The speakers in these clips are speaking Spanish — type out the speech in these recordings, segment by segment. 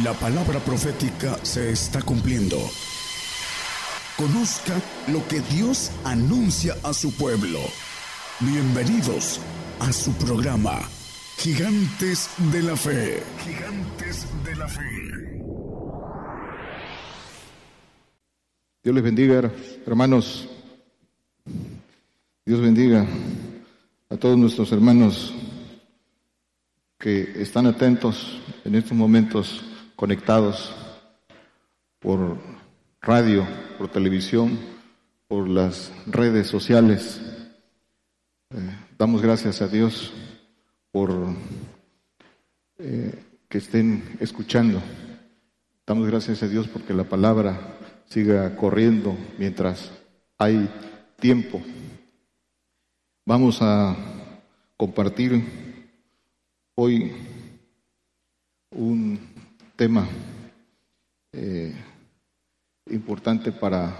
La palabra profética se está cumpliendo. Conozca lo que Dios anuncia a su pueblo. Bienvenidos a su programa, Gigantes de la Fe. Gigantes de la Fe. Dios les bendiga, hermanos. Dios bendiga a todos nuestros hermanos que están atentos en estos momentos conectados por radio, por televisión, por las redes sociales. Eh, damos gracias a Dios por eh, que estén escuchando. Damos gracias a Dios porque la palabra siga corriendo mientras hay tiempo. Vamos a compartir hoy un tema eh, importante para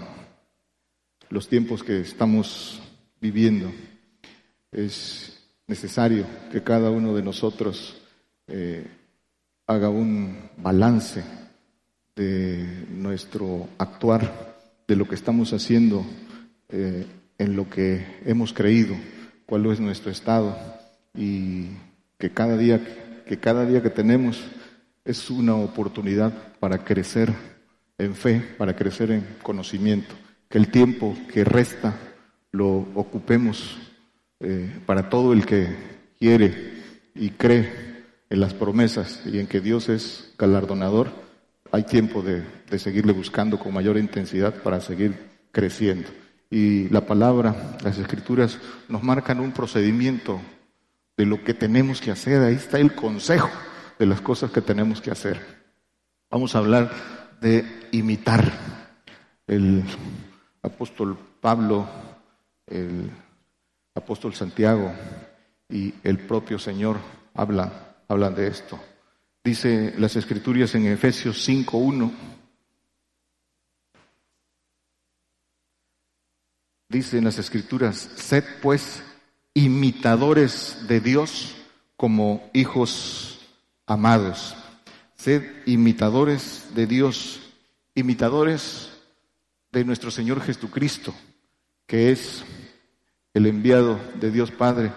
los tiempos que estamos viviendo. Es necesario que cada uno de nosotros eh, haga un balance de nuestro actuar, de lo que estamos haciendo, eh, en lo que hemos creído, cuál es nuestro estado y que cada día que cada día que tenemos es una oportunidad para crecer en fe, para crecer en conocimiento, que el tiempo que resta lo ocupemos eh, para todo el que quiere y cree en las promesas y en que Dios es galardonador, hay tiempo de, de seguirle buscando con mayor intensidad para seguir creciendo. Y la palabra, las escrituras nos marcan un procedimiento de lo que tenemos que hacer, ahí está el consejo de las cosas que tenemos que hacer. Vamos a hablar de imitar. El apóstol Pablo, el apóstol Santiago y el propio Señor hablan, hablan de esto. Dice las escrituras en Efesios 5.1. Dice en las escrituras, sed pues imitadores de Dios como hijos amados, sed imitadores de Dios, imitadores de nuestro Señor Jesucristo, que es el enviado de Dios Padre,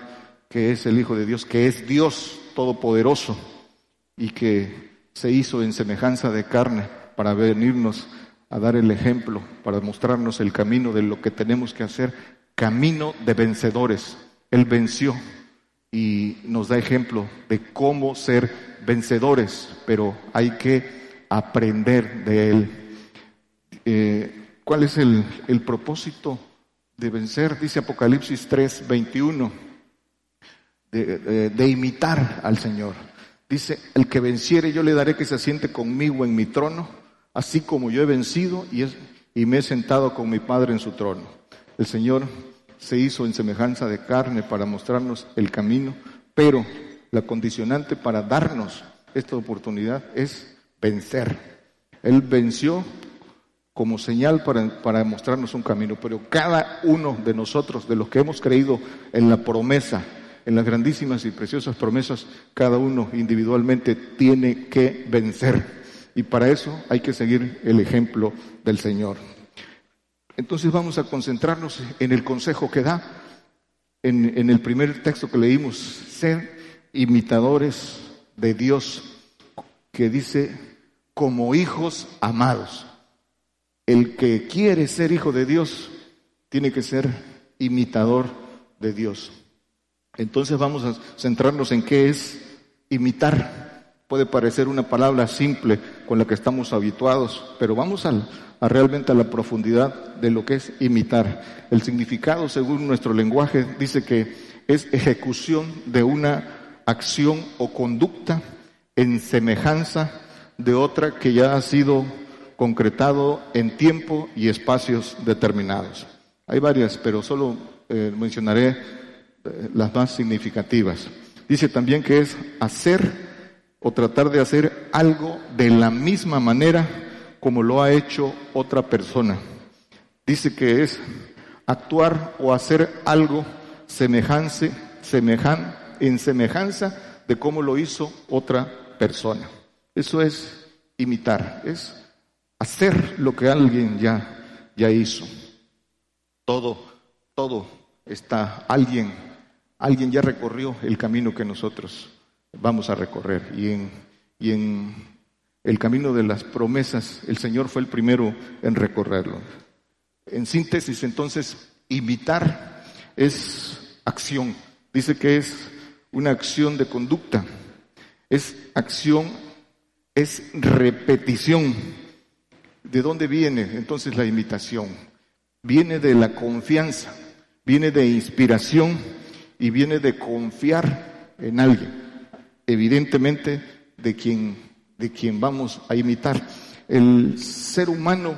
que es el Hijo de Dios, que es Dios Todopoderoso y que se hizo en semejanza de carne para venirnos a dar el ejemplo, para mostrarnos el camino de lo que tenemos que hacer, camino de vencedores. Él venció y nos da ejemplo de cómo ser vencedores, pero hay que aprender de Él. Eh, ¿Cuál es el, propósito de vencer? Dice Apocalipsis 3, 21, de, imitar al Señor. Dice, el que venciere yo le daré que se siente conmigo en mi trono, así como yo he vencido y, y me he sentado con mi Padre en su trono. El Señor se hizo en semejanza de carne para mostrarnos el camino, pero la condicionante para darnos esta oportunidad es vencer. Él venció como señal para, para, mostrarnos un camino, pero cada uno de nosotros, de los que hemos creído en la promesa, en las grandísimas y preciosas promesas, cada uno individualmente tiene que vencer. Y para eso hay que seguir el ejemplo del Señor. Entonces vamos a concentrarnos en el consejo que da en, el primer texto que leímos, ser imitadores de Dios, que dice, como hijos amados. El que quiere ser hijo de Dios tiene que ser imitador de Dios. Entonces vamos a centrarnos en qué es imitar. Puede parecer una palabra simple con la que estamos habituados, pero vamos a, a realmente a la profundidad de lo que es imitar. El significado, según nuestro lenguaje, dice que es ejecución de una acción o conducta en semejanza de otra que ya ha sido concretado en tiempo y espacios determinados. Hay varias, pero solo eh, mencionaré eh, las más significativas. Dice también que es hacer o tratar de hacer algo de la misma manera como lo ha hecho otra persona. Dice que es actuar o hacer algo semejante, en semejanza de cómo lo hizo otra persona. Eso es imitar, es hacer lo que alguien ya, ya hizo. Todo, todo está, alguien, alguien ya recorrió el camino que nosotros vamos a recorrer. Y en, el camino de las promesas, el Señor fue el primero en recorrerlo. En síntesis, entonces, imitar es acción. Dice que es una acción de conducta. Es acción, es repetición. ¿De dónde viene entonces la imitación? Viene de la confianza, viene de inspiración y viene de confiar en alguien. Evidentemente de quien, de quien vamos a imitar. El ser humano,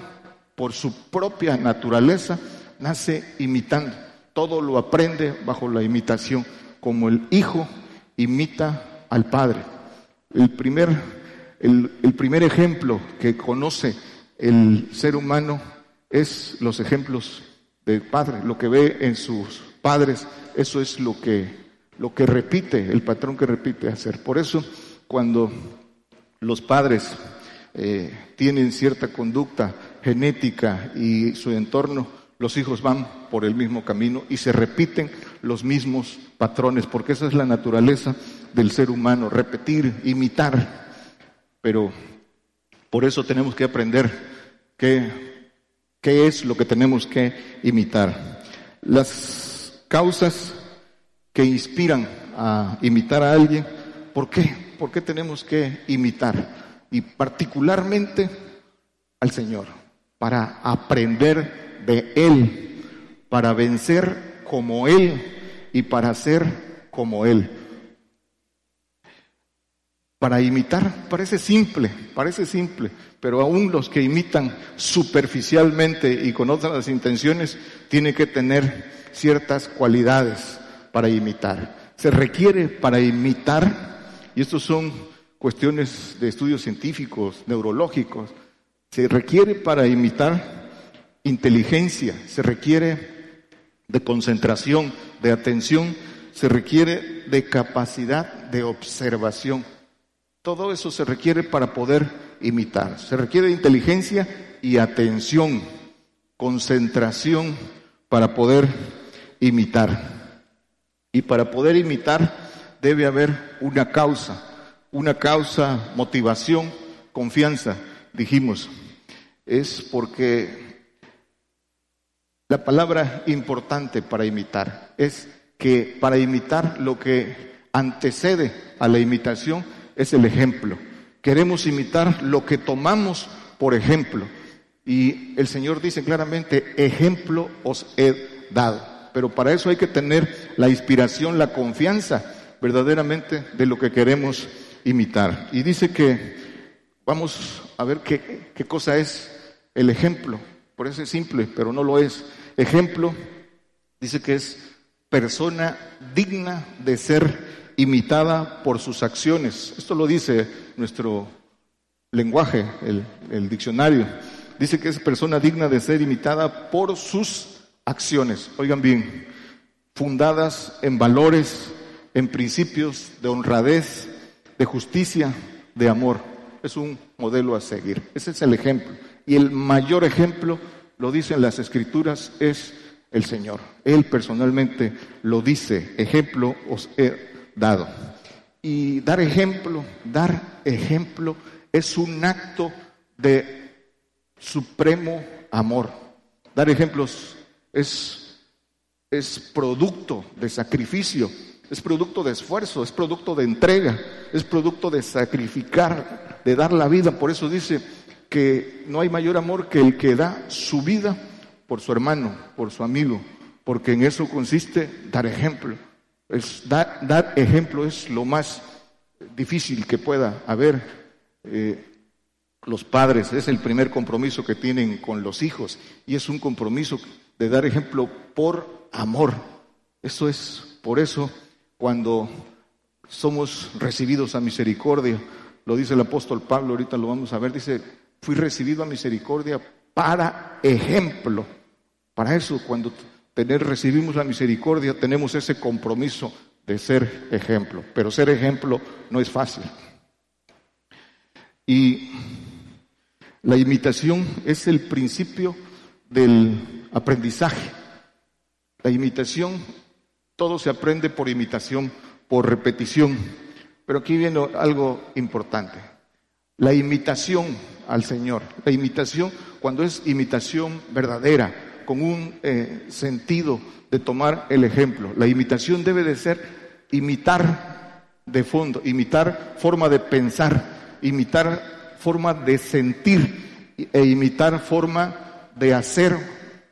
por su propia naturaleza, nace imitando. Todo lo aprende bajo la imitación, como el hijo imita al padre. El primer, el, el primer ejemplo que conoce el ser humano es los ejemplos del padre, lo que ve en sus padres, eso es lo que, lo que repite, el patrón que repite hacer. Por eso, cuando los padres eh, tienen cierta conducta genética y su entorno, los hijos van por el mismo camino y se repiten los mismos patrones, porque esa es la naturaleza del ser humano, repetir, imitar. Pero por eso tenemos que aprender qué, qué es lo que tenemos que imitar. Las causas que inspiran a imitar a alguien, ¿por qué? ¿Por qué tenemos que imitar? Y particularmente al Señor, para aprender de Él, para vencer como Él y para ser como Él. Para imitar parece simple, parece simple, pero aún los que imitan superficialmente y con otras intenciones tienen que tener ciertas cualidades para imitar. Se requiere para imitar, y estos son cuestiones de estudios científicos, neurológicos, se requiere para imitar inteligencia, se requiere de concentración, de atención, se requiere de capacidad de observación. Todo eso se requiere para poder imitar. Se requiere inteligencia y atención, concentración para poder imitar. Y para poder imitar debe haber una causa, una causa, motivación, confianza, dijimos. Es porque la palabra importante para imitar es que para imitar lo que antecede a la imitación es el ejemplo. Queremos imitar lo que tomamos por ejemplo. Y el Señor dice claramente, ejemplo os he dado. Pero para eso hay que tener la inspiración, la confianza verdaderamente de lo que queremos imitar. Y dice que vamos a ver qué, qué cosa es el ejemplo. Por eso es simple, pero no lo es. Ejemplo, dice que es persona digna de ser imitada por sus acciones. Esto lo dice nuestro lenguaje, el, diccionario. Dice que es persona digna de ser imitada por sus acciones. Oigan bien, fundadas en valores, en principios de honradez, de justicia, de amor. Es un modelo a seguir. Ese es el ejemplo. Y el mayor ejemplo lo dicen las escrituras, es el Señor. Él personalmente lo dice, ejemplo os he dado. Y dar ejemplo, dar ejemplo es un acto de supremo amor. Dar ejemplos es, es producto de sacrificio, es producto de esfuerzo, es producto de entrega, es producto de sacrificar, de dar la vida. Por eso dice, que no hay mayor amor que el que da su vida por su hermano, por su amigo, porque en eso consiste dar ejemplo. Es dar, dar ejemplo es lo más difícil que pueda haber. Eh, los padres es el primer compromiso que tienen con los hijos y es un compromiso de dar ejemplo por amor. Eso es por eso cuando somos recibidos a misericordia, lo dice el apóstol Pablo, ahorita lo vamos a ver, dice, fui recibido a misericordia para ejemplo. Para eso, cuando tener, recibimos la misericordia, tenemos ese compromiso de ser ejemplo. Pero ser ejemplo no es fácil. Y La imitación es el principio del aprendizaje. La imitación, todo se aprende por imitación, por repetición. Pero aquí viene algo importante. La imitación al Señor, la imitación cuando es imitación verdadera, con un eh, sentido de tomar el ejemplo. La imitación debe de ser imitar de fondo, imitar forma de pensar, imitar forma de sentir e imitar forma de hacer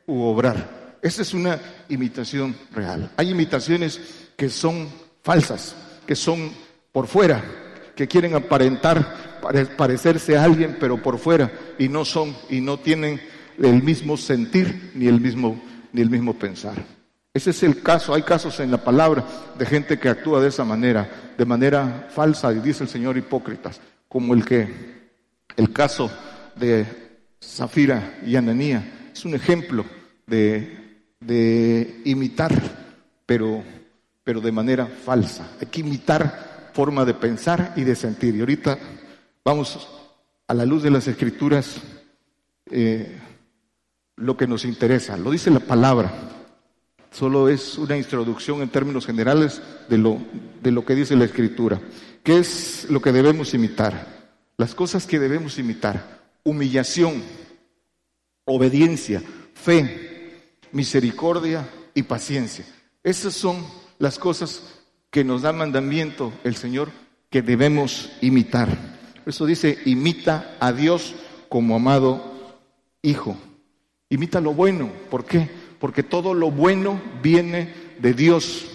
u obrar. Esa es una imitación real. Hay imitaciones que son falsas, que son por fuera, que quieren aparentar, parecerse a alguien, pero por fuera, y no son, y no tienen el mismo sentir ni el mismo, ni el mismo pensar. Ese es el caso, hay casos en la palabra de gente que actúa de esa manera, de manera falsa, y dice el Señor hipócritas, como el que, el caso de Zafira y Ananía, es un ejemplo de, de imitar, pero, pero de manera falsa. Hay que imitar forma de pensar y de sentir. Y ahorita vamos a la luz de las escrituras. Eh, lo que nos interesa. Lo dice la palabra. Solo es una introducción en términos generales de lo, de lo que dice la Escritura. ¿Qué es lo que debemos imitar? Las cosas que debemos imitar. Humillación, obediencia, fe, misericordia y paciencia. Esas son las cosas que nos da mandamiento el Señor que debemos imitar. eso dice, imita a Dios como amado Hijo. Imita lo bueno. ¿Por qué? Porque todo lo bueno viene de Dios.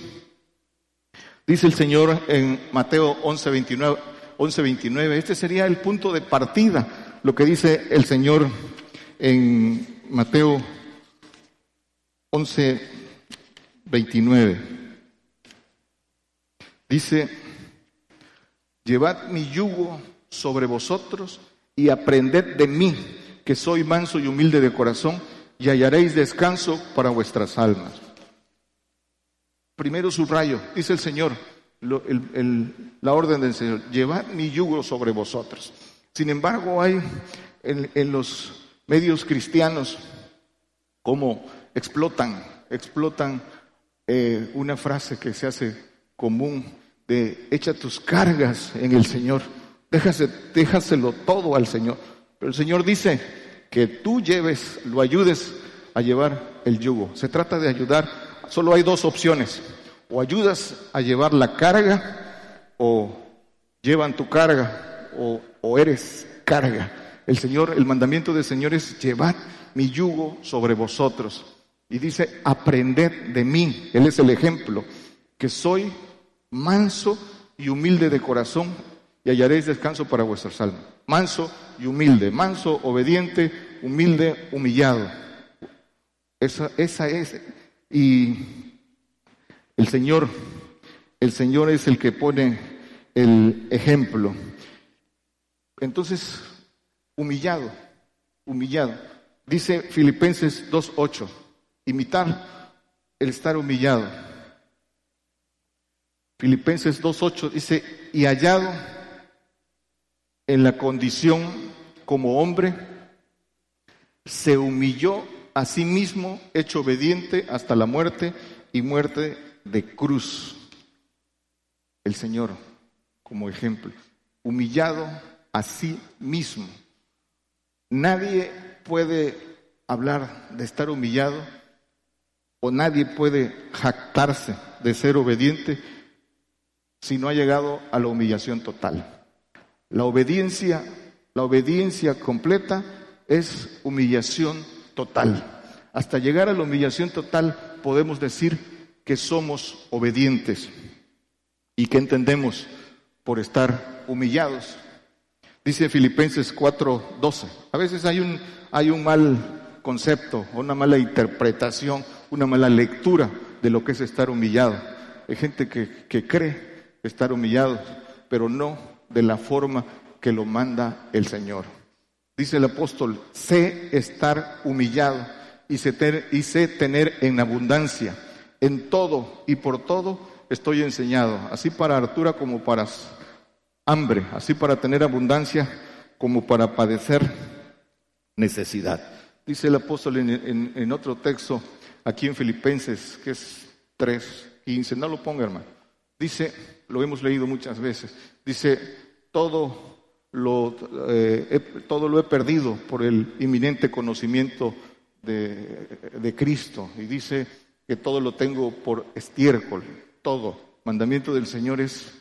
Dice el Señor en Mateo 11, 29, este sería el punto de partida, lo que dice el Señor en Mateo 11, 29. Dice, llevad mi yugo sobre vosotros y aprended de mí que soy manso y humilde de corazón, y hallaréis descanso para vuestras almas. Primero subrayo, dice el Señor, la orden del Señor, llevad mi yugo sobre vosotros. Sin embargo, hay en, los medios cristianos como explotan, explotan eh, una frase que se hace común de echa tus cargas en el Señor, déjase, déjaselo todo al Señor. Pero el Señor dice que tú lleves, lo ayudes a llevar el yugo. Se trata de ayudar. Solo hay dos opciones. O ayudas a llevar la carga o llevan tu carga o, eres carga. El Señor, el mandamiento del Señor es llevar mi yugo sobre vosotros. Y dice, aprended de mí. Él es el ejemplo, que soy manso y humilde de corazón y hallaréis descanso para vuestras almas. Manso y humilde, manso, obediente, humilde, humillado. Esa, esa es. Y el Señor, el Señor es el que pone el ejemplo. Entonces, humillado, humillado. Dice Filipenses 2.8, imitar el estar humillado. Filipenses 2.8 dice, y hallado en la condición como hombre, se humilló a sí mismo, hecho obediente hasta la muerte y muerte de cruz. El Señor, como ejemplo, humillado a sí mismo. Nadie puede hablar de estar humillado o nadie puede jactarse de ser obediente si no ha llegado a la humillación total. La obediencia, la obediencia completa es humillación total. Hasta llegar a la humillación total podemos decir que somos obedientes y que entendemos por estar humillados. Dice Filipenses 4:12. A veces hay un, hay un mal concepto, una mala interpretación, una mala lectura de lo que es estar humillado. Hay gente que, que cree estar humillado, pero no de la forma que lo manda el Señor. Dice el apóstol, sé estar humillado y sé, y sé tener en abundancia. En todo y por todo estoy enseñado, así para hartura como para hambre, así para tener abundancia como para padecer necesidad. Dice el apóstol en, otro texto, aquí en Filipenses, que es 3, 15, no lo ponga hermano, dice, lo hemos leído muchas veces, dice, todo lo, eh, he, todo lo he perdido por el inminente conocimiento de, de Cristo. Y dice que todo lo tengo por estiércol, todo. Mandamiento del Señor es,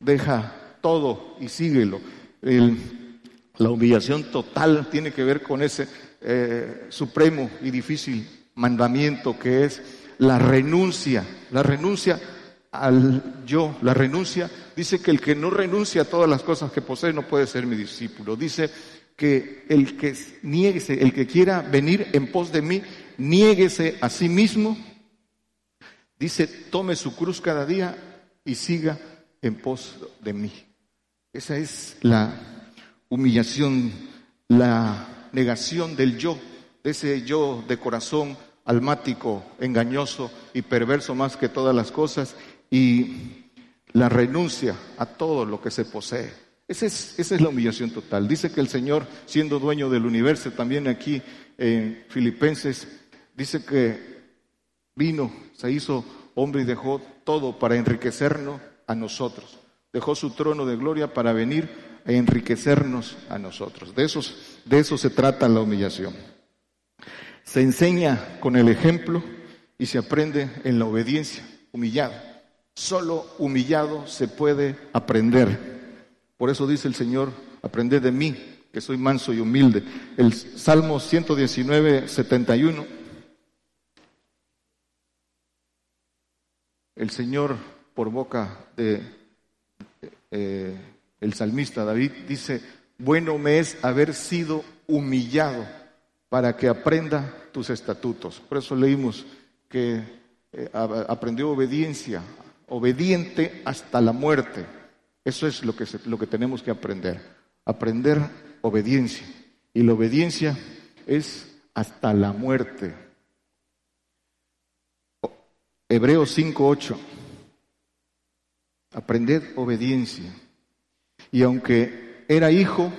deja todo y síguelo. la humillación total tiene que ver con ese eh, supremo y difícil mandamiento que es la renuncia, la renuncia al yo, la renuncia, dice que el que no renuncia a todas las cosas que posee no puede ser mi discípulo. Dice que el que nieguese, el que quiera venir en pos de mí, niéguese a sí mismo. Dice, tome su cruz cada día y siga en pos de mí. Esa es la humillación, la negación del yo, de ese yo de corazón almático, engañoso y perverso más que todas las cosas, y la renuncia a todo lo que se posee. Esa es, esa es la humillación total. Dice que el Señor, siendo dueño del universo, también aquí en Filipenses, dice que vino, se hizo hombre y dejó todo para enriquecernos a nosotros. Dejó su trono de gloria para venir a enriquecernos a nosotros. De, esos, de eso se trata la humillación. Se enseña con el ejemplo y se aprende en la obediencia, humillado. Solo humillado se puede aprender. Por eso dice el Señor, aprended de mí, que soy manso y humilde. El Salmo 119, 71. El Señor, por boca de eh, el salmista David, dice, bueno me es haber sido humillado para que aprenda tus estatutos. Por eso leímos que eh, aprendió obediencia, obediente hasta la muerte. Eso es lo que, lo que tenemos que aprender. Aprender obediencia. Y la obediencia es hasta la muerte. Hebreos 5.8. Aprended obediencia. Y aunque era hijo,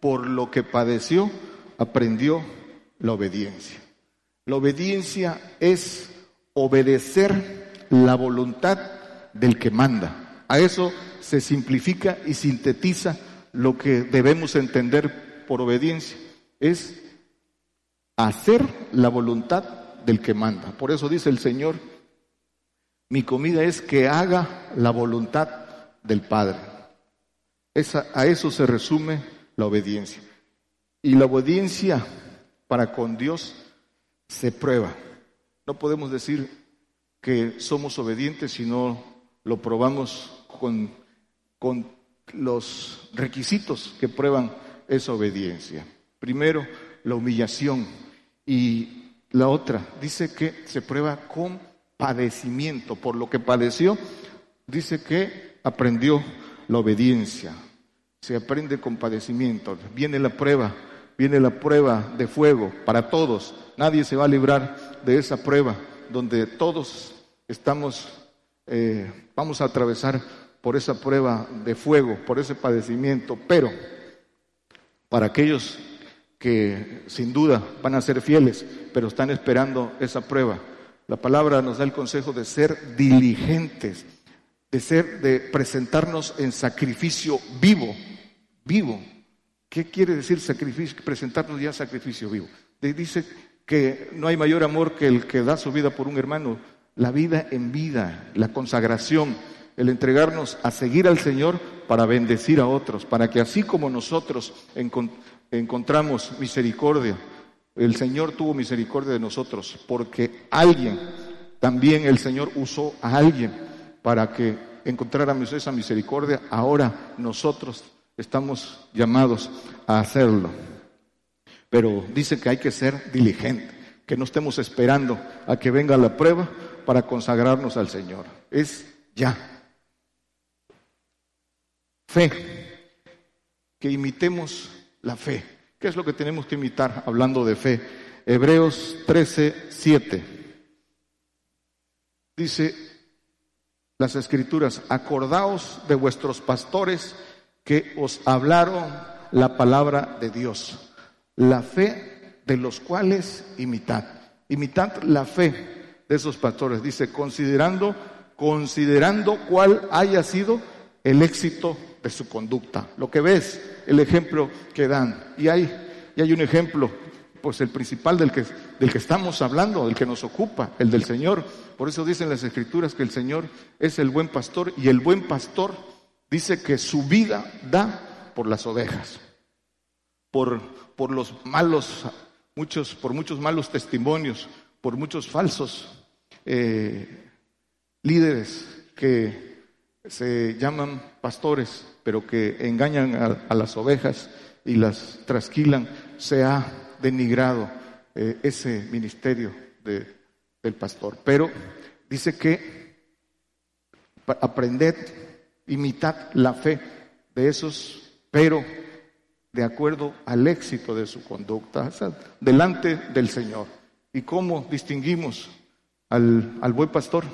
por lo que padeció, aprendió la obediencia. La obediencia es obedecer la voluntad del que manda. A eso se simplifica y sintetiza lo que debemos entender por obediencia. Es hacer la voluntad del que manda. Por eso dice el Señor, mi comida es que haga la voluntad del Padre. Esa, a eso se resume la obediencia. Y la obediencia para con Dios se prueba. No podemos decir que somos obedientes si no lo probamos con, con los requisitos que prueban esa obediencia. Primero, la humillación y la otra, dice que se prueba con padecimiento. Por lo que padeció, dice que aprendió la obediencia. Se aprende con padecimiento. Viene la prueba, viene la prueba de fuego para todos. Nadie se va a librar de esa prueba donde todos estamos eh, vamos a atravesar por esa prueba de fuego, por ese padecimiento, pero para aquellos que sin duda van a ser fieles, pero están esperando esa prueba, la palabra nos da el consejo de ser diligentes, de ser, de presentarnos en sacrificio vivo, vivo. ¿Qué quiere decir sacrificio? Presentarnos ya sacrificio vivo. Dice que no hay mayor amor que el que da su vida por un hermano la vida en vida, la consagración, el entregarnos a seguir al Señor para bendecir a otros, para que así como nosotros encontramos misericordia, el Señor tuvo misericordia de nosotros, porque alguien, también el Señor usó a alguien para que encontráramos esa misericordia, ahora nosotros estamos llamados a hacerlo. Pero dice que hay que ser diligente, que no estemos esperando a que venga la prueba para consagrarnos al Señor. Es ya. Fe. Que imitemos la fe. ¿Qué es lo que tenemos que imitar hablando de fe? Hebreos 13, 7. Dice las escrituras, acordaos de vuestros pastores que os hablaron la palabra de Dios. la fe de los cuales imitad. Imitad la fe de esos pastores. Dice, considerando, considerando cuál haya sido el éxito de su conducta. Lo que ves, el ejemplo que dan. Y hay, y hay un ejemplo, pues el principal del que, del que estamos hablando, del que nos ocupa, el del Señor. Por eso dicen las Escrituras que el Señor es el buen pastor y el buen pastor dice que su vida da por las ovejas, por, por los malos, muchos, por muchos malos testimonios, por muchos falsos eh, líderes que se llaman pastores, pero que engañan a, las ovejas y las trasquilan, se ha denigrado eh, ese ministerio del pastor. Pero dice que aprended, imitad la fe de esos, pero de acuerdo al éxito de su conducta, delante del Señor. ¿Y cómo distinguimos al, al buen pastor?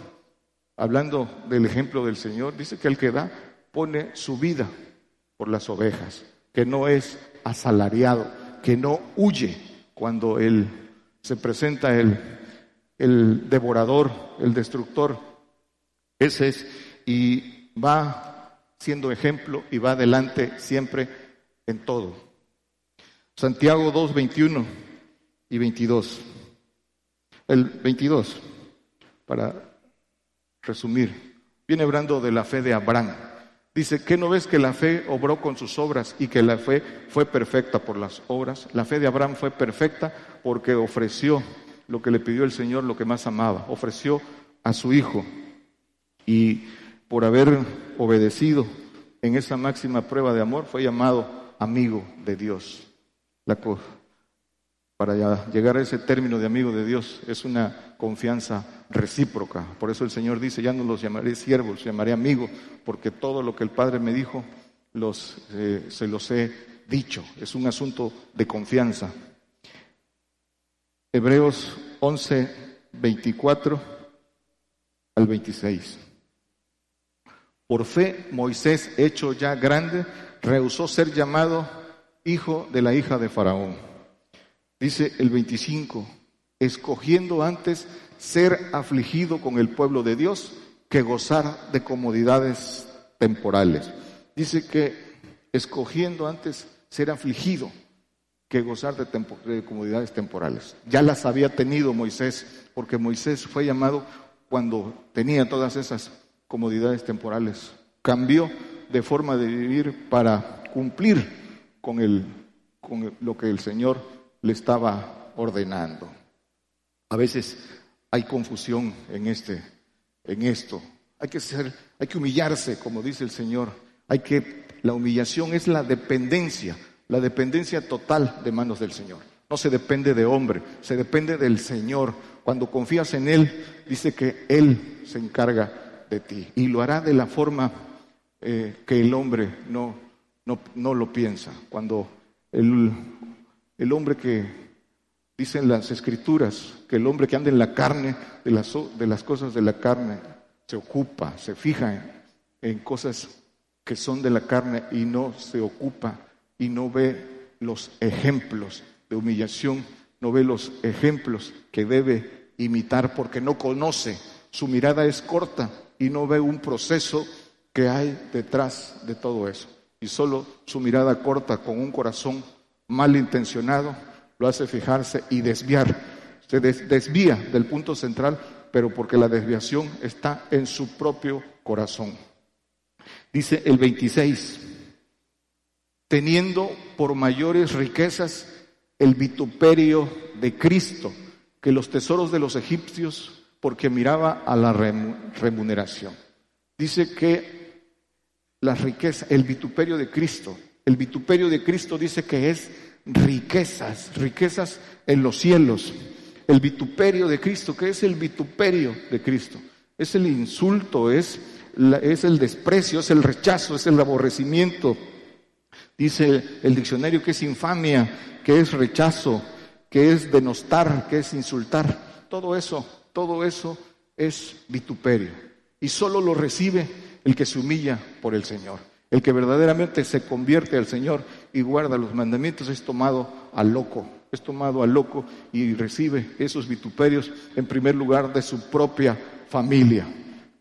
Hablando del ejemplo del Señor, dice que el que da pone su vida por las ovejas, que no es asalariado, que no huye cuando él se presenta el, el devorador, el destructor. Ese es, y va siendo ejemplo y va adelante siempre en todo. Santiago 2, 21 y 22. El 22, para resumir, viene hablando de la fe de Abraham. Dice, ¿qué no ves que la fe obró con sus obras y que la fe fue perfecta por las obras? La fe de Abraham fue perfecta porque ofreció lo que le pidió el Señor, lo que más amaba, ofreció a su hijo. Y por haber obedecido en esa máxima prueba de amor, fue llamado amigo de Dios. La, para llegar a ese término de amigo de Dios es una confianza recíproca. Por eso el Señor dice, ya no los llamaré siervos, los llamaré amigos, porque todo lo que el Padre me dijo, los, eh, se los he dicho. Es un asunto de confianza. Hebreos 11, 24 al 26. Por fe, Moisés, hecho ya grande, rehusó ser llamado hijo de la hija de Faraón. Dice el 25, escogiendo antes ser afligido con el pueblo de Dios que gozar de comodidades temporales. Dice que escogiendo antes ser afligido que gozar de, de, comodidades temporales. Ya las había tenido Moisés, porque Moisés fue llamado cuando tenía todas esas comodidades temporales. Cambió de forma de vivir para cumplir con, el, con lo que el Señor le estaba ordenando. A veces hay confusión en, este, en esto. Hay que, ser, hay que humillarse, como dice el Señor. Hay que, la humillación es la dependencia, la dependencia total de manos del Señor. No se depende de hombre, se depende del Señor. Cuando confías en Él, dice que Él se encarga de ti y lo hará de la forma eh, que el hombre no, no, lo piensa. Cuando el, el hombre que dicen las escrituras, que el hombre que anda en la carne, de las, de las cosas de la carne, se ocupa, se fija en, cosas que son de la carne y no se ocupa y no ve los ejemplos de humillación, no ve los ejemplos que debe imitar porque no conoce, su mirada es corta y no ve un proceso que hay detrás de todo eso. Y solo su mirada corta con un corazón malintencionado lo hace fijarse y desviar. Se desvía del punto central, pero porque la desviación está en su propio corazón. Dice el 26, teniendo por mayores riquezas el vituperio de Cristo que los tesoros de los egipcios, porque miraba a la remuneración. Dice que la riqueza, el vituperio de Cristo. El vituperio de Cristo dice que es riquezas, riquezas en los cielos. El vituperio de Cristo, ¿qué es el vituperio de Cristo? Es el insulto, es, es el desprecio, es el rechazo, es el aborrecimiento. Dice el diccionario que es infamia, que es rechazo, que es denostar, que es insultar. Todo eso, todo eso es vituperio. Y solo lo recibe el que se humilla por el Señor, el que verdaderamente se convierte al Señor y guarda los mandamientos es tomado a loco, es tomado a loco y recibe esos vituperios en primer lugar de su propia familia,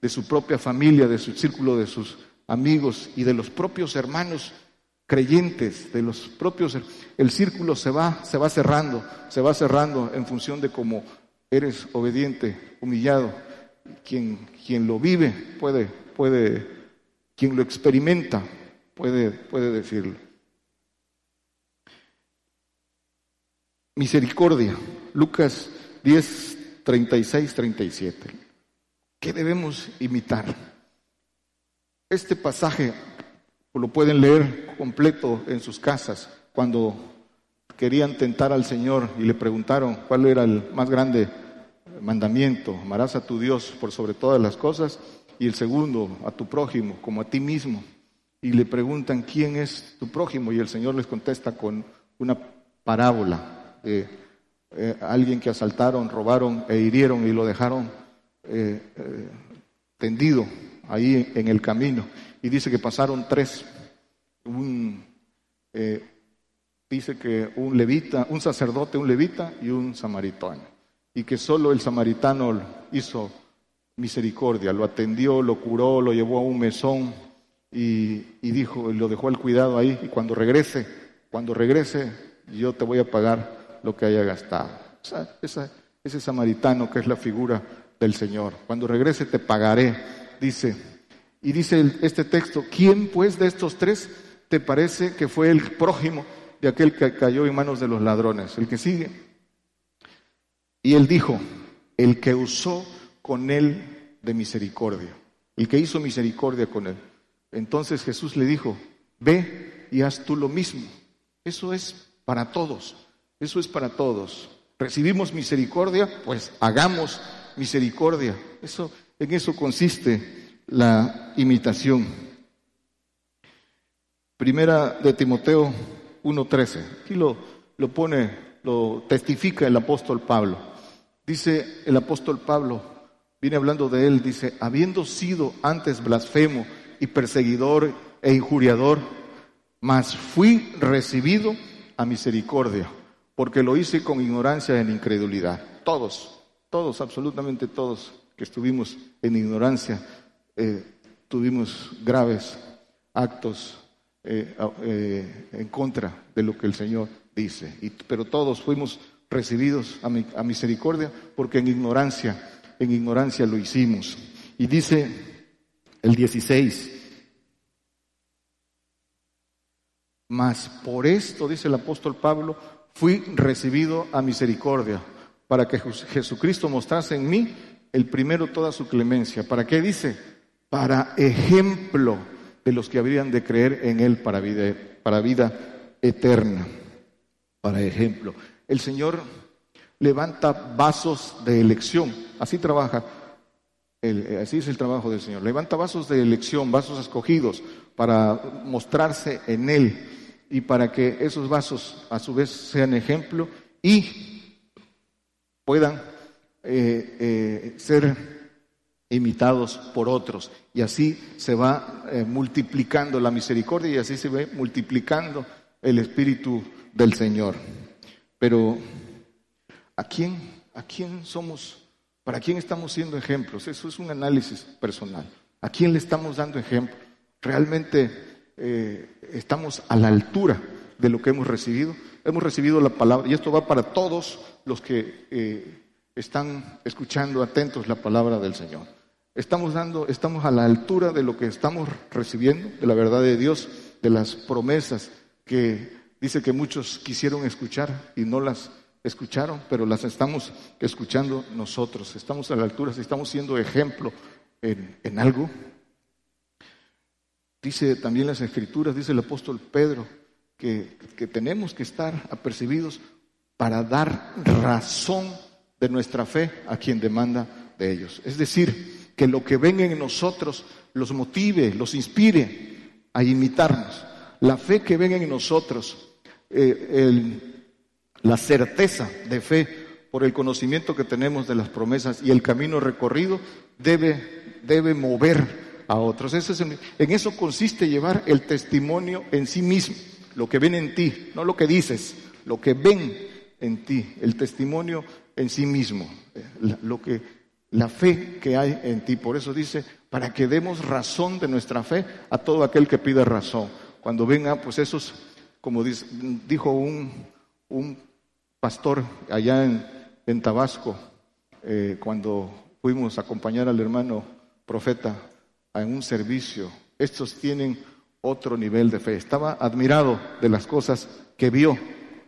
de su propia familia, de su círculo de sus amigos y de los propios hermanos creyentes, de los propios el círculo se va se va cerrando, se va cerrando en función de cómo eres obediente, humillado. Quien quien lo vive puede puede quien lo experimenta puede puede decirlo. Misericordia, Lucas 10, 36, 37. ¿Qué debemos imitar? Este pasaje lo pueden leer completo en sus casas cuando querían tentar al Señor y le preguntaron cuál era el más grande mandamiento. Amarás a tu Dios por sobre todas las cosas y el segundo a tu prójimo como a ti mismo. Y le preguntan quién es tu prójimo y el Señor les contesta con una parábola eh, alguien que asaltaron, robaron e hirieron y lo dejaron eh, eh, tendido ahí en el camino. Y dice que pasaron tres. Un, dice que un levita, un sacerdote, un levita y un samaritano. Y que solo el samaritano hizo misericordia, lo atendió, lo curó, lo llevó a un mesón y, y dijo, lo dejó al cuidado ahí. Y cuando regrese, cuando regrese, yo te voy a pagar lo que haya gastado. ese samaritano que es la figura del Señor. Cuando regrese te pagaré, dice. Y dice este texto, ¿quién pues de estos tres te parece que fue el prójimo de aquel que cayó en manos de los ladrones? El que sigue. Y él dijo, el que usó con él de misericordia, el que hizo misericordia con él. Entonces Jesús le dijo, ve y haz tú lo mismo. Eso es para todos. Eso es para todos. Recibimos misericordia, pues hagamos misericordia. Eso, en eso consiste la imitación. Primera de Timoteo 1.13. Aquí lo, lo pone, lo testifica el apóstol Pablo. Dice el apóstol Pablo, viene hablando de él, dice, habiendo sido antes blasfemo y perseguidor e injuriador, mas fui recibido a misericordia porque lo hice con ignorancia en incredulidad. Todos, todos, absolutamente todos que estuvimos en ignorancia, eh, tuvimos graves actos eh, eh, en contra de lo que el Señor dice. pero todos fuimos recibidos a, a misericordia porque en ignorancia, en ignorancia lo hicimos. Y dice el 16, mas por esto, dice el apóstol Pablo, fui recibido a misericordia, para que Jesucristo mostrase en mí el primero toda su clemencia. ¿Para qué dice? Para ejemplo de los que habrían de creer en Él para vida, para vida eterna. Para ejemplo. El Señor levanta vasos de elección. Así trabaja. así es el trabajo del Señor. Levanta vasos de elección, vasos escogidos para mostrarse en Él y para que esos vasos a su vez sean ejemplo y puedan eh, eh, ser imitados por otros. Y así se va eh, multiplicando la misericordia y así se va multiplicando el Espíritu del Señor. Pero, ¿a quién, ¿a quién somos? ¿Para quién estamos siendo ejemplos? Eso es un análisis personal. ¿A quién le estamos dando ejemplo? Realmente eh, estamos a la altura de lo que hemos recibido. Hemos recibido la palabra, y esto va para todos los que eh, están escuchando atentos la palabra del Señor. Estamos dando, estamos a la altura de lo que estamos recibiendo, de la verdad de Dios, de las promesas que dice que muchos quisieron escuchar y no las escucharon, pero las estamos escuchando nosotros. Estamos a la altura, estamos siendo ejemplo en, en algo, Dice también las escrituras, dice el apóstol Pedro, que, tenemos que estar apercibidos para dar razón de nuestra fe a quien demanda de ellos. Es decir, que lo que venga en nosotros los motive, los inspire a imitarnos. La fe que venga en nosotros, eh, la certeza de fe por el conocimiento que tenemos de las promesas y el camino recorrido debe, debe mover a otros. en eso consiste llevar el testimonio en sí mismo. lo que ven en ti, no lo que dices, lo que ven en ti, el testimonio en sí mismo, lo que la fe que hay en ti. Por eso dice, para que demos razón de nuestra fe a todo aquel que pida razón. Cuando venga, pues esos, como dijo un pastor allá en, Tabasco, eh, cuando fuimos a acompañar al hermano profeta en un servicio, estos tienen otro nivel de fe. Estaba admirado de las cosas que vio,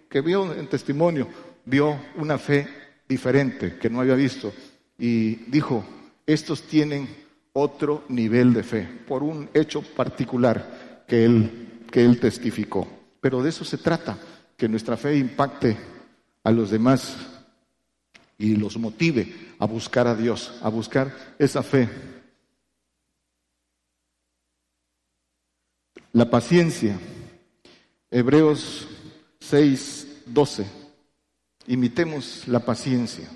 que vio en testimonio, vio una fe diferente que no había visto y dijo, estos tienen otro nivel de fe por un hecho particular que él, que él testificó. Pero de eso se trata, que nuestra fe impacte a los demás y los motive a buscar a Dios, a buscar esa fe. La paciencia. Hebreos 6, 12. Imitemos la paciencia.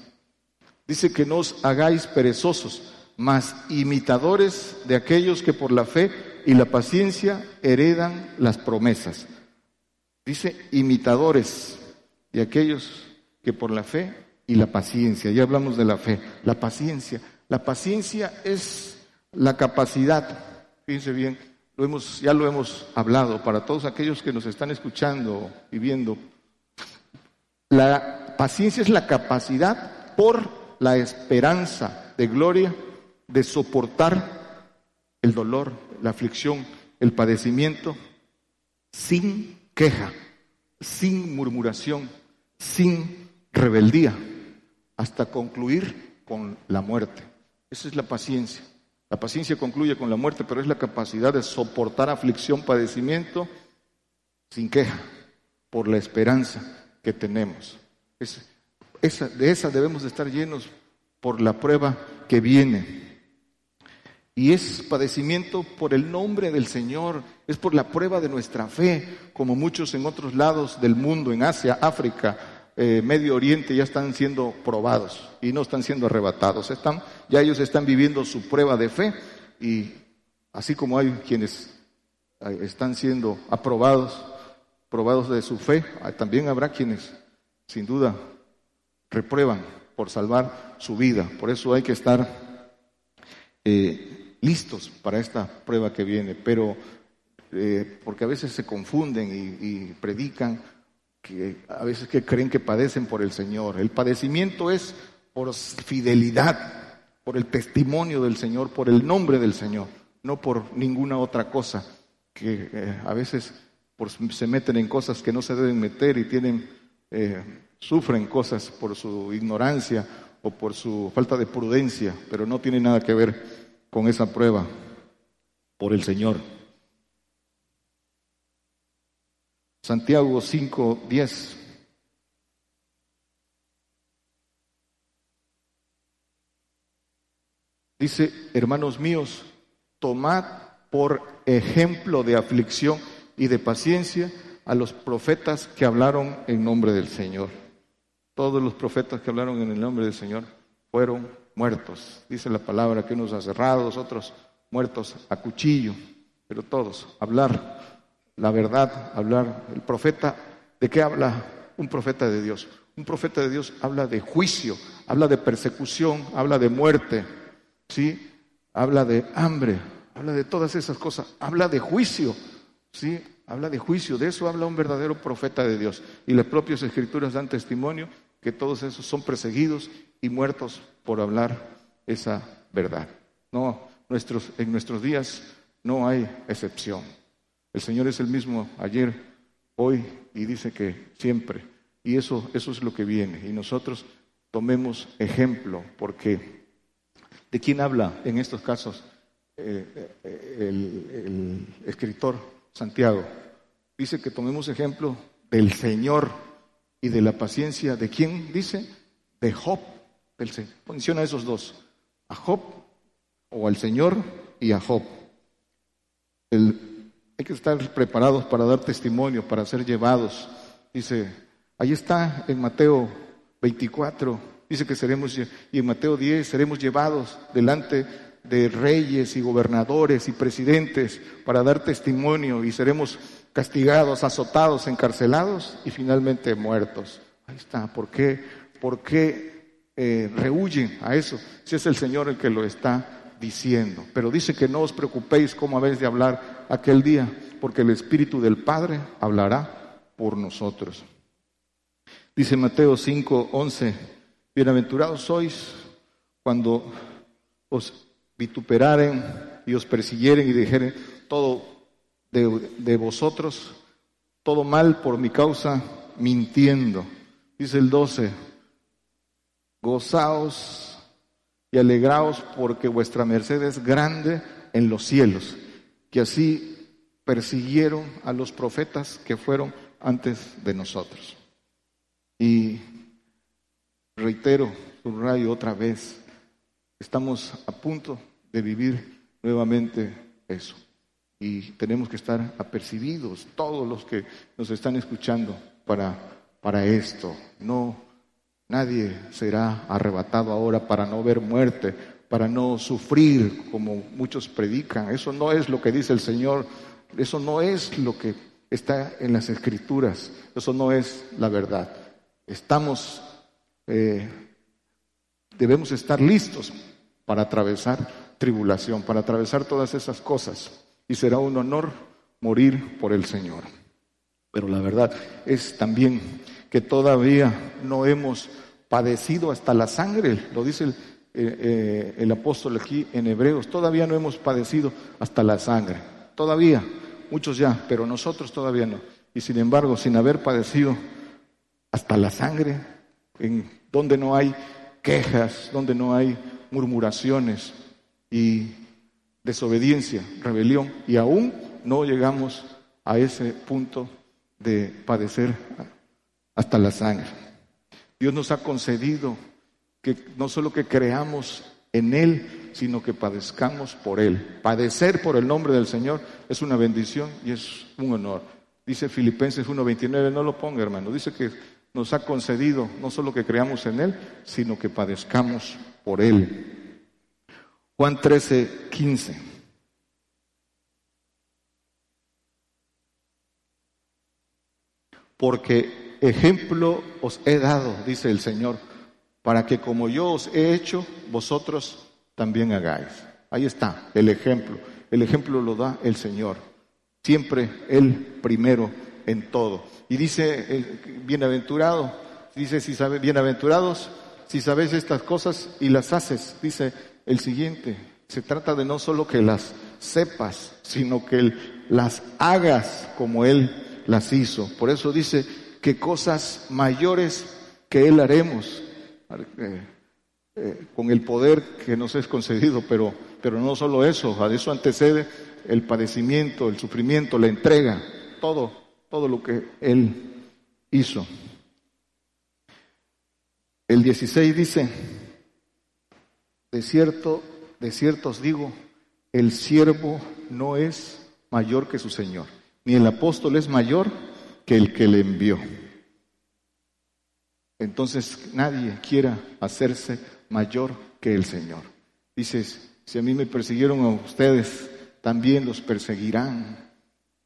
Dice que no os hagáis perezosos, mas imitadores de aquellos que por la fe y la paciencia heredan las promesas. Dice imitadores de aquellos que por la fe y la paciencia. Ya hablamos de la fe, la paciencia. La paciencia es la capacidad, fíjense bien, lo hemos, ya lo hemos hablado para todos aquellos que nos están escuchando y viendo. La paciencia es la capacidad por la esperanza de gloria de soportar el dolor, la aflicción, el padecimiento sin queja, sin murmuración, sin rebeldía hasta concluir con la muerte. Esa es la paciencia. La paciencia concluye con la muerte, pero es la capacidad de soportar aflicción, padecimiento, sin queja, por la esperanza que tenemos. esa, de esa debemos de estar llenos por la prueba que viene. Y es padecimiento por el nombre del Señor, es por la prueba de nuestra fe, como muchos en otros lados del mundo, en Asia, África, eh, Medio Oriente ya están siendo probados y no están siendo arrebatados. Están, ya ellos están viviendo su prueba de fe y así como hay quienes eh, están siendo aprobados, probados de su fe, también habrá quienes sin duda reprueban por salvar su vida. Por eso hay que estar eh, listos para esta prueba que viene, pero porque a veces se confunden y predican que a veces que creen que padecen por el Señor. El padecimiento es por fidelidad, por el testimonio del Señor, por el nombre del Señor, no por ninguna otra cosa, que eh, a veces se meten en cosas que no se deben meter y tienen, eh, sufren cosas por su ignorancia o por su falta de prudencia, pero no tiene nada que ver con esa prueba por el Señor. Santiago 5, 10. Dice, hermanos míos, tomad por ejemplo de aflicción y de paciencia a los profetas que hablaron en nombre del Señor. Todos los profetas que hablaron en el nombre del Señor fueron muertos. Dice la palabra que unos aserrados, otros muertos a cuchillo, pero todos hablar la verdad, hablar. El profeta, ¿de qué habla un profeta de Dios? Un profeta de Dios habla de juicio, habla de persecución, habla de muerte, ¿sí? Habla de hambre, habla de todas esas cosas, habla de juicio, ¿sí? Habla de juicio, de eso habla un verdadero profeta de Dios. Y las propias escrituras dan testimonio que todos esos son perseguidos y muertos por hablar esa verdad. No, nuestros, en nuestros días no hay excepción. El Señor es el mismo ayer, hoy y dice que siempre. Y eso, eso es lo que viene. Y nosotros tomemos ejemplo, porque ¿de quién habla en estos casos eh, eh, el, escritor Santiago? Dice que tomemos ejemplo del Señor y de la paciencia. ¿De quién dice? De Job. Del, menciona a esos dos, a Job o al Señor y a Job. El, hay que estar preparados para dar testimonio, para ser llevados. Dice, ahí está en Mateo 24, dice que seremos, y en Mateo 10 seremos llevados delante de reyes y gobernadores y presidentes para dar testimonio y seremos castigados, azotados, encarcelados y finalmente muertos. Ahí está. ¿Por qué, por qué eh, rehuyen a eso? Si es el Señor el que lo está diciendo. Pero dice que no os preocupéis cómo habéis de hablar aquel día, porque el Espíritu del Padre hablará por nosotros. Dice Mateo 5, 11, bienaventurados sois cuando os vituperaren y os persiguieren y dijeren todo de, vosotros, todo mal por mi causa, mintiendo. Dice el 12, gozaos y alegraos porque vuestra merced es grande en los cielos, que así persiguieron a los profetas que fueron antes de nosotros. Y reitero, subrayo otra vez, estamos a punto de vivir nuevamente eso. Y tenemos que estar apercibidos, todos los que nos están escuchando, para, para esto. No, nadie será arrebatado ahora para no ver muerte, para no sufrir como muchos predican. Eso no es lo que dice el Señor, eso no es lo que está en las escrituras, eso no es la verdad. Estamos, eh, debemos estar listos para atravesar tribulación, para atravesar todas esas cosas. Y será un honor morir por el Señor. Pero la verdad es también que todavía no hemos padecido hasta la sangre, lo dice el, eh, eh, el apóstol aquí en Hebreos, todavía no hemos padecido hasta la sangre, todavía, muchos ya, pero nosotros todavía no. Y sin embargo, sin haber padecido hasta la sangre, en donde no hay quejas, donde no hay murmuraciones y desobediencia, rebelión, y aún no llegamos a ese punto de padecer hasta la sangre. Dios nos ha concedido que no solo que creamos en Él, sino que padezcamos por Él. Padecer por el nombre del Señor es una bendición y es un honor. Dice Filipenses 1.29, no lo ponga hermano, dice que nos ha concedido no solo que creamos en Él, sino que padezcamos por Él. Juan 13, 15. Porque ejemplo os he dado, dice el Señor, para que como yo os he hecho, vosotros también hagáis. Ahí está el ejemplo. El ejemplo lo da el Señor. Siempre Él primero en todo. Y dice, bienaventurado, dice, si sabe, bienaventurados si sabes estas cosas y las haces, dice el siguiente. Se trata de no solo que las sepas, sino que las hagas como Él las hizo. Por eso dice que cosas mayores que Él haremos eh, eh, con el poder que nos es concedido, pero, pero no solo eso, a eso antecede el padecimiento, el sufrimiento, la entrega, todo, todo lo que Él hizo. El 16 dice, de cierto, de cierto os digo, el siervo no es mayor que su Señor, ni el apóstol es mayor que el que le envió. Entonces nadie quiera hacerse mayor que el Señor. Dices, si a mí me persiguieron a ustedes, también los perseguirán.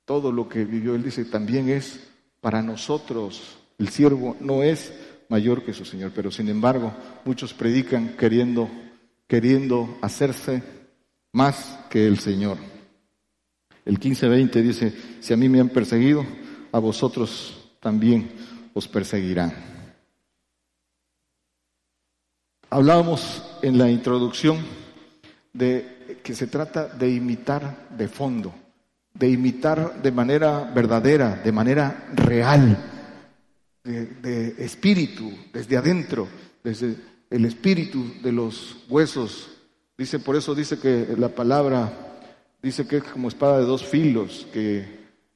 Todo lo que vivió él dice, también es para nosotros. El siervo no es mayor que su Señor. Pero sin embargo, muchos predican queriendo, queriendo hacerse más que el Señor. El 15-20 dice, si a mí me han perseguido, a vosotros también os perseguirán. Hablábamos en la introducción de que se trata de imitar de fondo, de imitar de manera verdadera, de manera real de, espíritu, desde adentro, desde el espíritu de los huesos. Dice, por eso dice que la palabra dice que es como espada de dos filos, que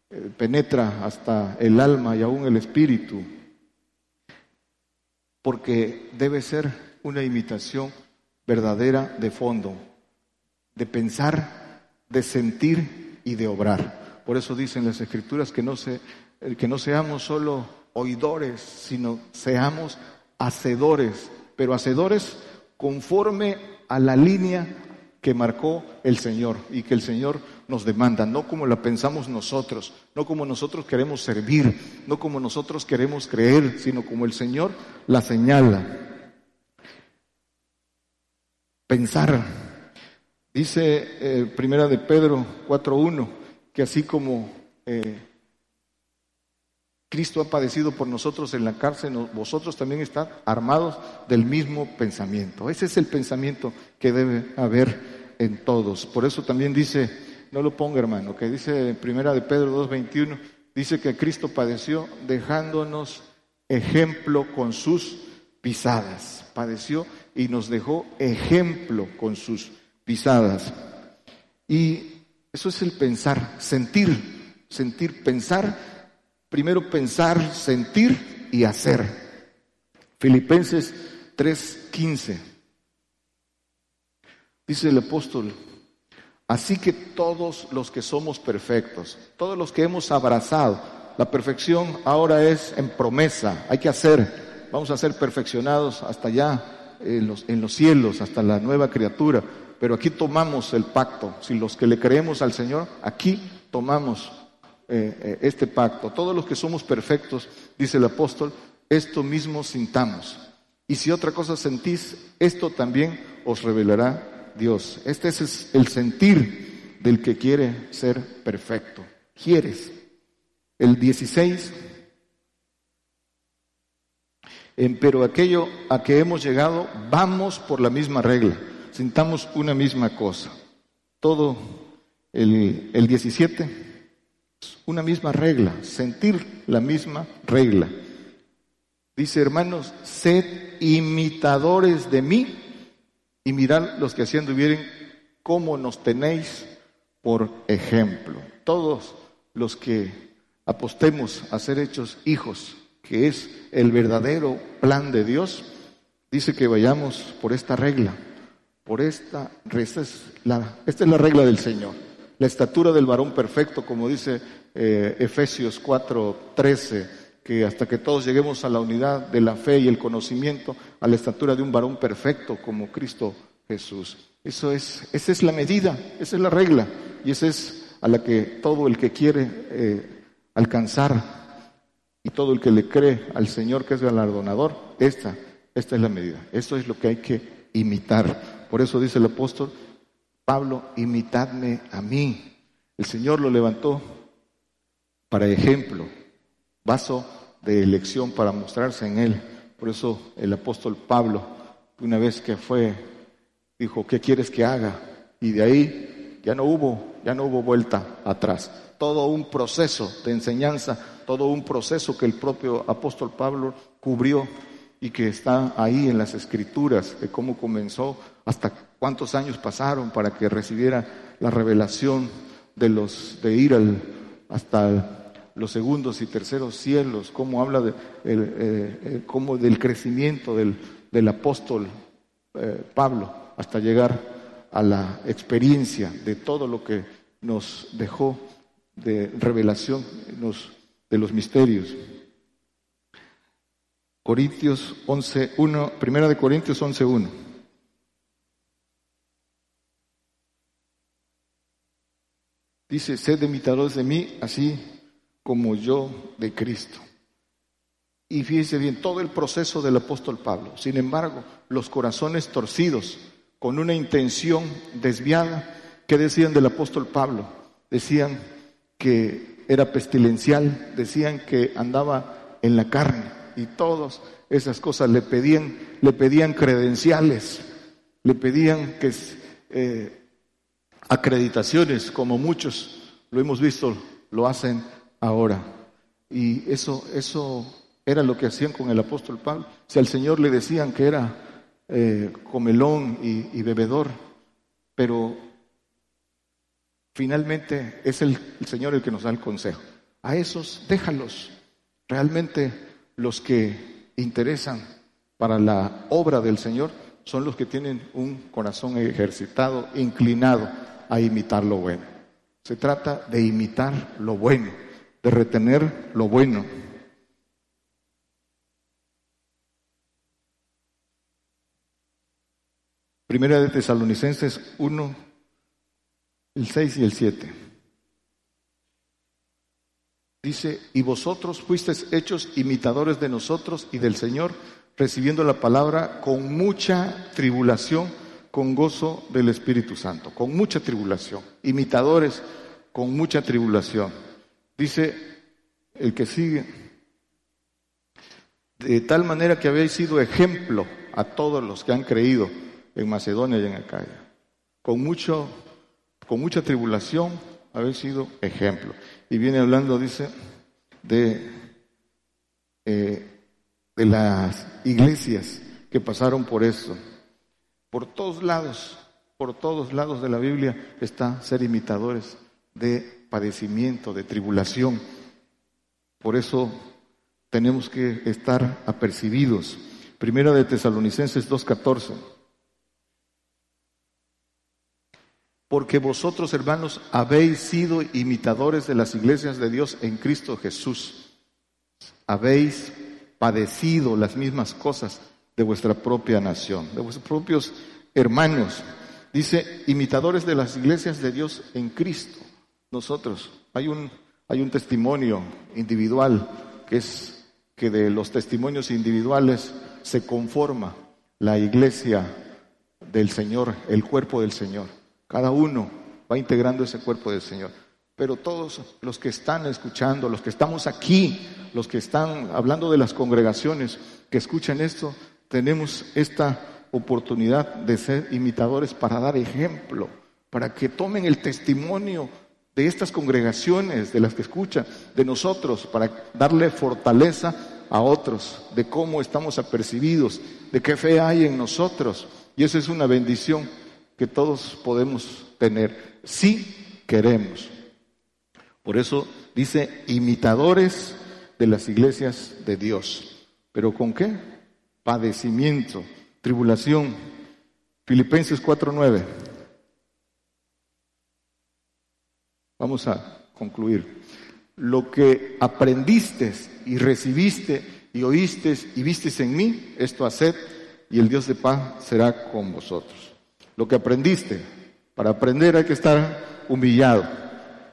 eh, penetra hasta el alma y aún el espíritu, porque debe ser una imitación verdadera de fondo, de pensar, de sentir y de obrar. Por eso dicen las escrituras que no, se, que no seamos solo oidores, sino seamos hacedores, pero hacedores conforme a la línea que marcó el Señor y que el Señor nos demanda, no como la pensamos nosotros, no como nosotros queremos servir, no como nosotros queremos creer, sino como el Señor la señala. Pensar. Dice eh, Primera de Pedro 4.1 que así como eh, Cristo ha padecido por nosotros en la cárcel, vosotros también están armados del mismo pensamiento. Ese es el pensamiento que debe haber en todos. Por eso también dice, no lo ponga hermano, que dice primera de Pedro 2.21, dice que Cristo padeció dejándonos ejemplo con sus pisadas. Padeció y nos dejó ejemplo con sus pisadas. Y eso es el pensar, sentir, sentir, pensar Primero pensar, sentir y hacer. Filipenses 3:15. Dice el apóstol, así que todos los que somos perfectos, todos los que hemos abrazado, la perfección ahora es en promesa, hay que hacer, vamos a ser perfeccionados hasta allá en los, cielos, hasta la nueva criatura, pero aquí tomamos el pacto, si los que le creemos al Señor, aquí tomamos eh, eh, este pacto. Todos los que somos perfectos, dice el apóstol, esto mismo sintamos. Y si otra cosa sentís, esto también os revelará Dios. Este es el sentir del que quiere ser perfecto. Quieres. El 16. Pero aquello a que hemos llegado, vamos por la misma regla. Sintamos una misma cosa. Todo el, el 17 una misma regla, sentir la misma regla. Dice, hermanos, sed imitadores de mí y mirad los que haciendo vienen cómo nos tenéis por ejemplo. Todos los que apostemos a ser hechos hijos, que es el verdadero plan de Dios, dice que vayamos por esta regla, por esta, esta es la, esta es la regla del Señor. La estatura del varón perfecto, como dice eh, Efesios 4:13, que hasta que todos lleguemos a la unidad de la fe y el conocimiento, a la estatura de un varón perfecto como Cristo Jesús. Eso es, esa es la medida, esa es la regla, y esa es a la que todo el que quiere eh, alcanzar y todo el que le cree al Señor que es galardonador, esta, esta es la medida. Esto es lo que hay que imitar. Por eso dice el apóstol Pablo, imitadme a mí. El Señor lo levantó para ejemplo, vaso de elección para mostrarse en él. Por eso el apóstol Pablo, una vez que fue, dijo, ¿qué quieres que haga? Y de ahí ya no hubo, ya no hubo vuelta atrás. Todo un proceso de enseñanza, todo un proceso que el propio apóstol Pablo cubrió y que está ahí en las escrituras de cómo comenzó, hasta cuántos años pasaron para que recibiera la revelación de los de ir al, hasta los segundos y terceros cielos, cómo habla de, eh, eh, cómo del crecimiento del, del apóstol eh, Pablo hasta llegar a la experiencia de todo lo que nos dejó de revelación de los misterios. Corintios 11.1, primera de Corintios 11.1. Dice, sed imitadores de mí, así como yo de Cristo. Y fíjese bien, todo el proceso del apóstol Pablo. Sin embargo, los corazones torcidos, con una intención desviada, ¿qué decían del apóstol Pablo? Decían que era pestilencial, decían que andaba en la carne y todas esas cosas le pedían, le pedían credenciales, le pedían que eh, acreditaciones, como muchos lo hemos visto, lo hacen ahora. Y eso, eso era lo que hacían con el apóstol Pablo. Si al Señor le decían que era eh, comelón y, bebedor, pero finalmente es el, Señor el que nos da el consejo. A esos déjalos. Realmente los que interesan para la obra del Señor son los que tienen un corazón ejercitado, inclinado a imitar lo bueno. Se trata de imitar lo bueno de retener lo bueno. Primera de Tesalonicenses 1, el 6 y el 7. Dice, y vosotros fuisteis hechos imitadores de nosotros y del Señor, recibiendo la palabra con mucha tribulación, con gozo del Espíritu Santo, con mucha tribulación, imitadores con mucha tribulación. Dice el que sigue, de tal manera que habéis sido ejemplo a todos los que han creído en Macedonia y en Acaya. Con, mucho, con mucha tribulación habéis sido ejemplo. Y viene hablando, dice, de, eh, de las iglesias que pasaron por eso. Por todos lados, por todos lados de la Biblia está ser imitadores de padecimiento, de tribulación. Por eso tenemos que estar apercibidos. Primera de Tesalonicenses 2.14. Porque vosotros, hermanos, habéis sido imitadores de las iglesias de Dios en Cristo Jesús. Habéis padecido las mismas cosas de vuestra propia nación, de vuestros propios hermanos. Dice, imitadores de las iglesias de Dios en Cristo. Nosotros, hay un, hay un testimonio individual que es que de los testimonios individuales se conforma la iglesia del Señor, el cuerpo del Señor. Cada uno va integrando ese cuerpo del Señor. Pero todos los que están escuchando, los que estamos aquí, los que están hablando de las congregaciones que escuchan esto, tenemos esta oportunidad de ser imitadores para dar ejemplo, para que tomen el testimonio de estas congregaciones, de las que escuchan, de nosotros, para darle fortaleza a otros, de cómo estamos apercibidos, de qué fe hay en nosotros. Y eso es una bendición que todos podemos tener, si queremos. Por eso dice, imitadores de las iglesias de Dios. ¿Pero con qué? Padecimiento, tribulación. Filipenses 4.9. Vamos a concluir. Lo que aprendiste y recibiste y oíste y vistes en mí, esto haced y el Dios de paz será con vosotros. Lo que aprendiste, para aprender hay que estar humillado.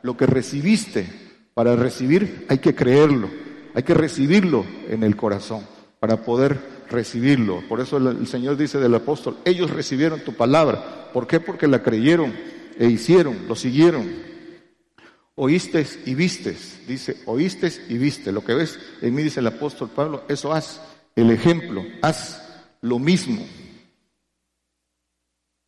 Lo que recibiste, para recibir hay que creerlo, hay que recibirlo en el corazón para poder recibirlo. Por eso el, Señor dice del apóstol, ellos recibieron tu palabra. ¿Por qué? Porque la creyeron e hicieron, lo siguieron. Oíste y vistes, dice, oíste y viste. Lo que ves en mí, dice el apóstol Pablo, eso haz, el ejemplo, haz lo mismo.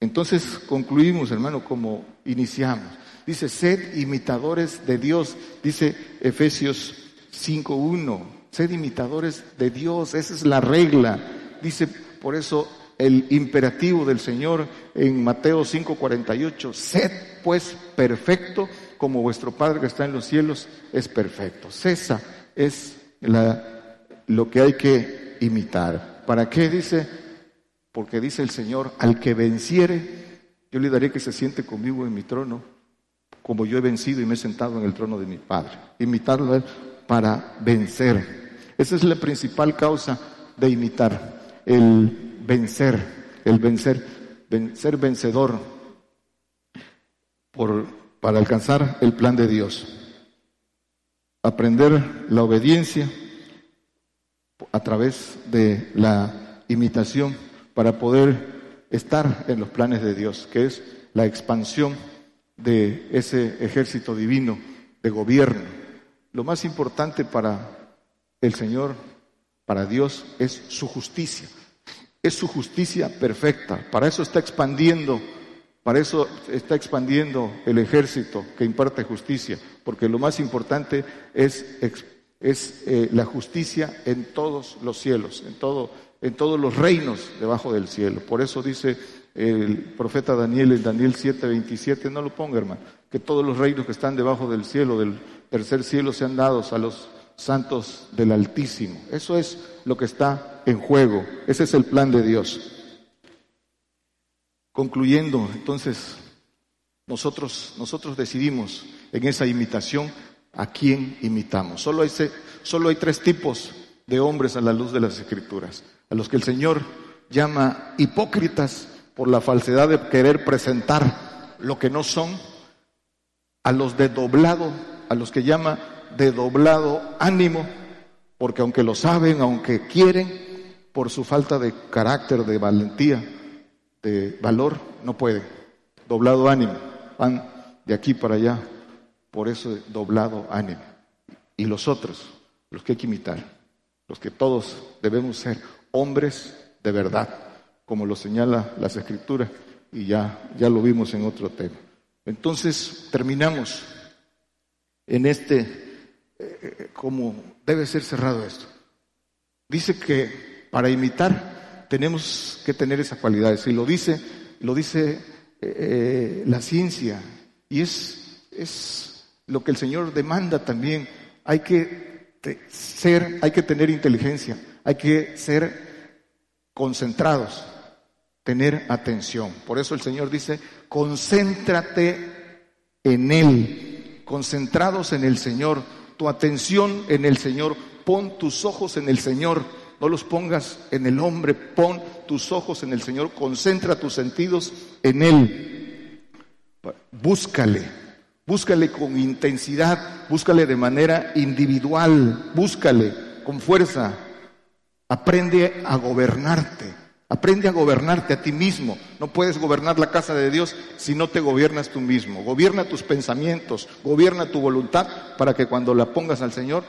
Entonces concluimos, hermano, como iniciamos. Dice, sed imitadores de Dios, dice Efesios 5.1, sed imitadores de Dios, esa es la regla. Dice, por eso el imperativo del Señor en Mateo 5.48, sed pues perfecto como vuestro Padre que está en los cielos es perfecto. Esa es la, lo que hay que imitar. ¿Para qué dice? Porque dice el Señor, al que venciere, yo le daré que se siente conmigo en mi trono, como yo he vencido y me he sentado en el trono de mi Padre. Imitarlo para vencer. Esa es la principal causa de imitar, el vencer, el vencer, ser vencedor por para alcanzar el plan de Dios. Aprender la obediencia a través de la imitación para poder estar en los planes de Dios, que es la expansión de ese ejército divino de gobierno. Lo más importante para el Señor, para Dios, es su justicia. Es su justicia perfecta. Para eso está expandiendo para eso está expandiendo el ejército que imparte justicia, porque lo más importante es, eh, la justicia en todos los cielos, en, todo, en todos los reinos debajo del cielo. Por eso dice el profeta Daniel en Daniel 7:27, no lo ponga hermano, que todos los reinos que están debajo del cielo, del tercer cielo, sean dados a los santos del Altísimo. Eso es lo que está en juego, ese es el plan de Dios. Concluyendo, entonces, nosotros, nosotros decidimos en esa imitación a quién imitamos. Solo hay, solo hay tres tipos de hombres a la luz de las escrituras, a los que el Señor llama hipócritas por la falsedad de querer presentar lo que no son, a los de doblado, a los que llama de doblado ánimo, porque aunque lo saben, aunque quieren, por su falta de carácter, de valentía, de valor, no pueden. Doblado ánimo, van de aquí para allá, por eso doblado ánimo. Y los otros, los que hay que imitar, los que todos debemos ser hombres de verdad, como lo señala las escrituras, y ya, ya lo vimos en otro tema. Entonces, terminamos en este, eh, eh, como debe ser cerrado esto. Dice que para imitar tenemos que tener esas cualidades, y lo dice, lo dice eh, la ciencia, y es, es lo que el Señor demanda también. Hay que ser, hay que tener inteligencia, hay que ser concentrados, tener atención. Por eso el Señor dice, concéntrate en Él, concentrados en el Señor, tu atención en el Señor, pon tus ojos en el Señor, no los pongas en el hombre, pon tus ojos en el Señor, concentra tus sentidos en Él, búscale, búscale con intensidad, búscale de manera individual, búscale con fuerza, aprende a gobernarte Aprende a gobernarte a ti mismo. No puedes gobernar la casa de Dios si no te gobiernas tú mismo. Gobierna tus pensamientos, gobierna tu voluntad para que cuando la pongas al Señor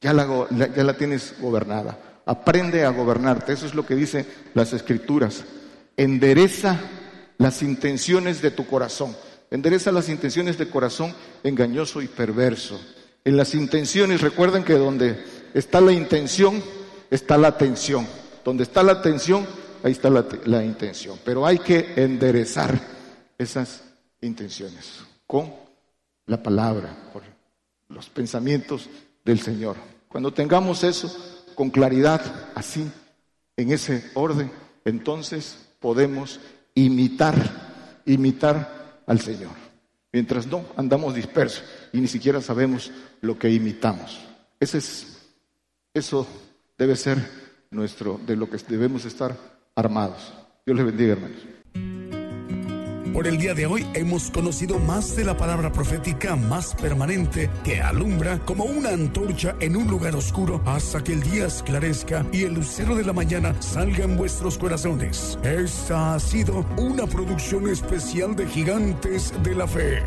ya la, ya la tienes gobernada. Aprende a gobernarte. Eso es lo que dicen las escrituras. Endereza las intenciones de tu corazón. Endereza las intenciones de corazón engañoso y perverso. En las intenciones, recuerden que donde está la intención, está la atención. Donde está la atención, ahí está la, intención. Pero hay que enderezar esas intenciones con la palabra, con los pensamientos del Señor. Cuando tengamos eso con claridad, así, en ese orden, entonces podemos imitar, imitar al Señor. Mientras no, andamos dispersos y ni siquiera sabemos lo que imitamos. Ese es, eso debe ser nuestro, de lo que debemos estar armados. Dios les bendiga, hermanos. Por el día de hoy hemos conocido más de la palabra profética más permanente que alumbra como una antorcha en un lugar oscuro hasta que el día esclarezca y el lucero de la mañana salga en vuestros corazones. Esta ha sido una producción especial de Gigantes de la Fe.